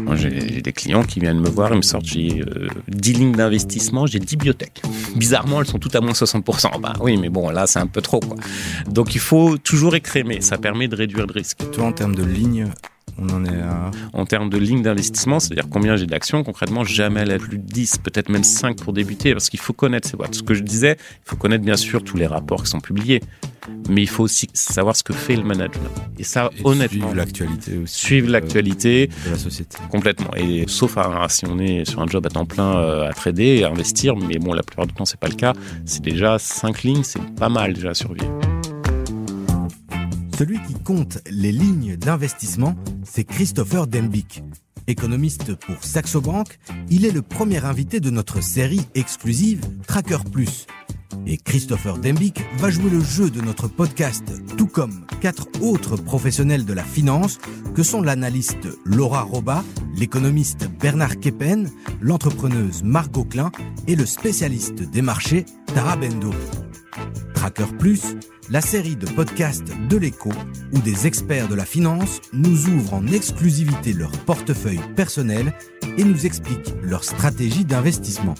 Moi, j'ai des clients qui viennent me voir et me sortent, j'ai euh, 10 lignes d'investissement, j'ai 10 biotech. Bizarrement, elles sont toutes à moins 60%. Bah oui, mais bon, là, c'est un peu trop. Quoi. Donc, il faut toujours écrémer. Ça permet de réduire le risque. Toi, en termes de lignes, on en est à... En termes de lignes d'investissement, c'est-à-dire combien j'ai d'actions, concrètement, jamais la plus de 10, peut-être même 5 pour débuter, parce qu'il faut connaître ces boîtes. Ce que je disais, il faut connaître bien sûr tous les rapports qui sont publiés, mais il faut aussi savoir ce que fait le management. Et ça, et honnêtement, Suivre l'actualité aussi. suivre euh, l'actualité de la société. complètement. Et sauf à, si on est sur un job à temps plein euh, à trader et à investir, mais bon, la plupart du temps, c'est pas le cas. C'est déjà 5 lignes, c'est pas mal déjà à surveiller. Celui qui compte les lignes d'investissement, c'est Christopher Dembick. Économiste pour Saxo Bank, il est le premier invité de notre série exclusive Tracker Plus. Et Christopher Dembick va jouer le jeu de notre podcast, tout comme quatre autres professionnels de la finance que sont l'analyste Laura Roba, l'économiste Bernard Keppen, l'entrepreneuse Margot Klein et le spécialiste des marchés Tara Bendo. Tracker Plus, la série de podcasts de l'écho où des experts de la finance nous ouvrent en exclusivité leur portefeuille personnel et nous expliquent leur stratégie d'investissement.